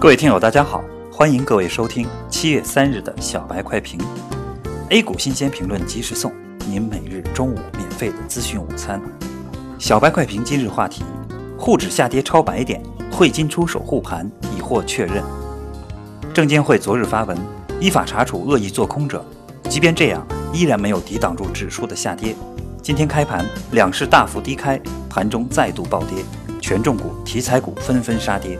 各位听友，大家好，欢迎各位收听七月三日的小白快评，A 股新鲜评论及时送，您每日中午免费的资讯午餐。小白快评今日话题：沪指下跌超百点，汇金出手护盘已获确认。证监会昨日发文，依法查处恶意做空者，即便这样，依然没有抵挡住指数的下跌。今天开盘，两市大幅低开，盘中再度暴跌，权重股、题材股纷纷杀跌。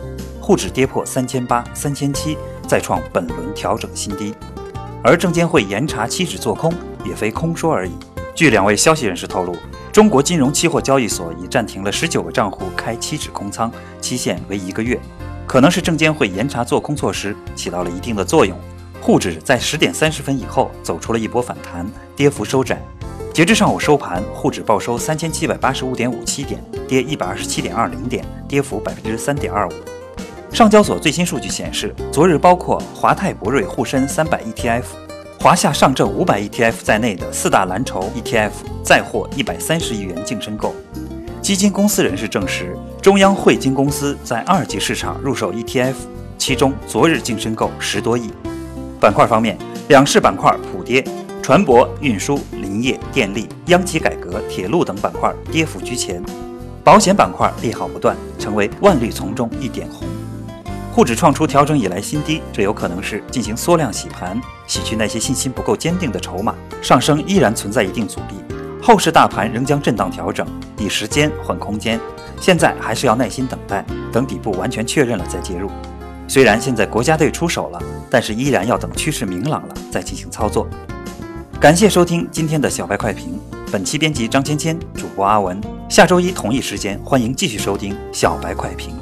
沪指跌破三千八、三千七，再创本轮调整新低。而证监会严查期指做空，也非空说而已。据两位消息人士透露，中国金融期货交易所已暂停了十九个账户开期指空仓，期限为一个月。可能是证监会严查做空措施起到了一定的作用。沪指在十点三十分以后走出了一波反弹，跌幅收窄。截至上午收盘，沪指报收三千七百八十五点五七点，跌一百二十七点二零点，跌幅百分之三点二五。上交所最新数据显示，昨日包括华泰博瑞沪深三百 ETF、华夏上证五百 ETF 在内的四大蓝筹 ETF 再获一百三十亿元净申购。基金公司人士证实，中央汇金公司在二级市场入手 ETF，其中昨日净申购十多亿。板块方面，两市板块普跌，船舶、运输、林业、电力、央企改革、铁路等板块跌幅居前，保险板块利好不断，成为万绿丛中一点红。沪指创出调整以来新低，这有可能是进行缩量洗盘，洗去那些信心不够坚定的筹码。上升依然存在一定阻力，后市大盘仍将震荡调整，以时间换空间。现在还是要耐心等待，等底部完全确认了再介入。虽然现在国家队出手了，但是依然要等趋势明朗了再进行操作。感谢收听今天的小白快评，本期编辑张芊芊，主播阿文。下周一同一时间，欢迎继续收听小白快评。